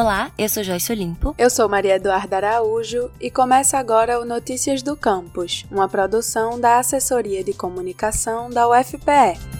Olá, eu sou Joyce Olimpo. Eu sou Maria Eduarda Araújo e começa agora o Notícias do Campus, uma produção da Assessoria de Comunicação da UFPE.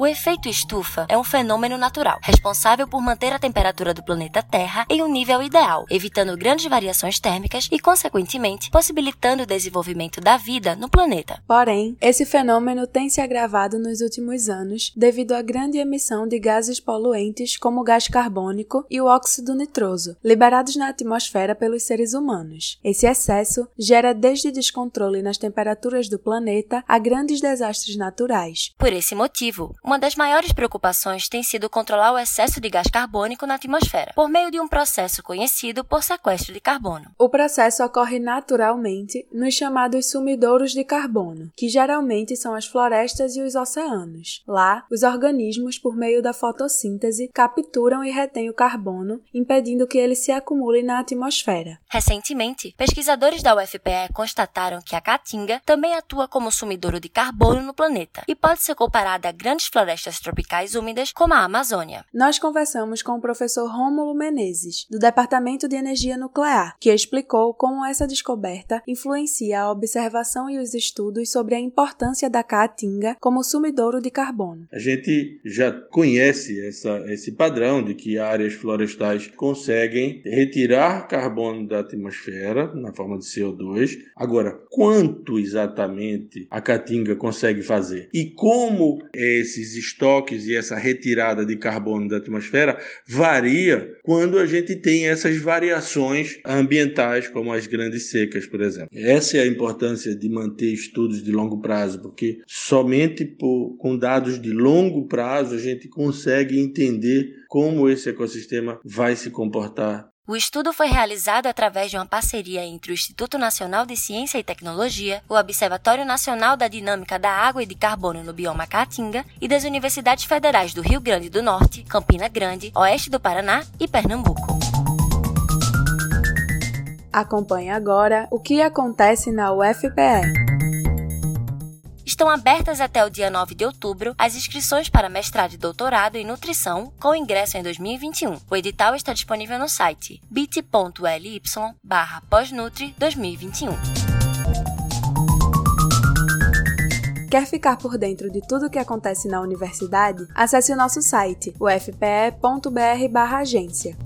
O efeito estufa é um fenômeno natural, responsável por manter a temperatura do planeta Terra em um nível ideal, evitando grandes variações térmicas e, consequentemente, possibilitando o desenvolvimento da vida no planeta. Porém, esse fenômeno tem se agravado nos últimos anos devido à grande emissão de gases poluentes como o gás carbônico e o óxido nitroso, liberados na atmosfera pelos seres humanos. Esse excesso gera desde descontrole nas temperaturas do planeta a grandes desastres naturais. Por esse motivo, uma das maiores preocupações tem sido controlar o excesso de gás carbônico na atmosfera, por meio de um processo conhecido por sequestro de carbono. O processo ocorre naturalmente nos chamados sumidouros de carbono, que geralmente são as florestas e os oceanos. Lá, os organismos, por meio da fotossíntese, capturam e retêm o carbono, impedindo que ele se acumule na atmosfera. Recentemente, pesquisadores da UFPE constataram que a caatinga também atua como sumidouro de carbono no planeta e pode ser comparada a grandes florestas florestas tropicais úmidas como a Amazônia. Nós conversamos com o professor Rômulo Menezes, do Departamento de Energia Nuclear, que explicou como essa descoberta influencia a observação e os estudos sobre a importância da caatinga como sumidouro de carbono. A gente já conhece essa, esse padrão de que áreas florestais conseguem retirar carbono da atmosfera na forma de CO2. Agora, quanto exatamente a caatinga consegue fazer? E como esses esses estoques e essa retirada de carbono da atmosfera varia quando a gente tem essas variações ambientais, como as grandes secas, por exemplo. Essa é a importância de manter estudos de longo prazo, porque somente por, com dados de longo prazo a gente consegue entender como esse ecossistema vai se comportar o estudo foi realizado através de uma parceria entre o Instituto Nacional de Ciência e Tecnologia, o Observatório Nacional da Dinâmica da Água e de Carbono no bioma Caatinga e das Universidades Federais do Rio Grande do Norte, Campina Grande, Oeste do Paraná e Pernambuco. Acompanhe agora o que acontece na UFPE. Estão abertas até o dia 9 de outubro as inscrições para mestrado e doutorado em nutrição com ingresso em 2021. O edital está disponível no site bit.ly barra pós-nutri 2021. Quer ficar por dentro de tudo o que acontece na universidade? Acesse o nosso site, ufpe.br/agência.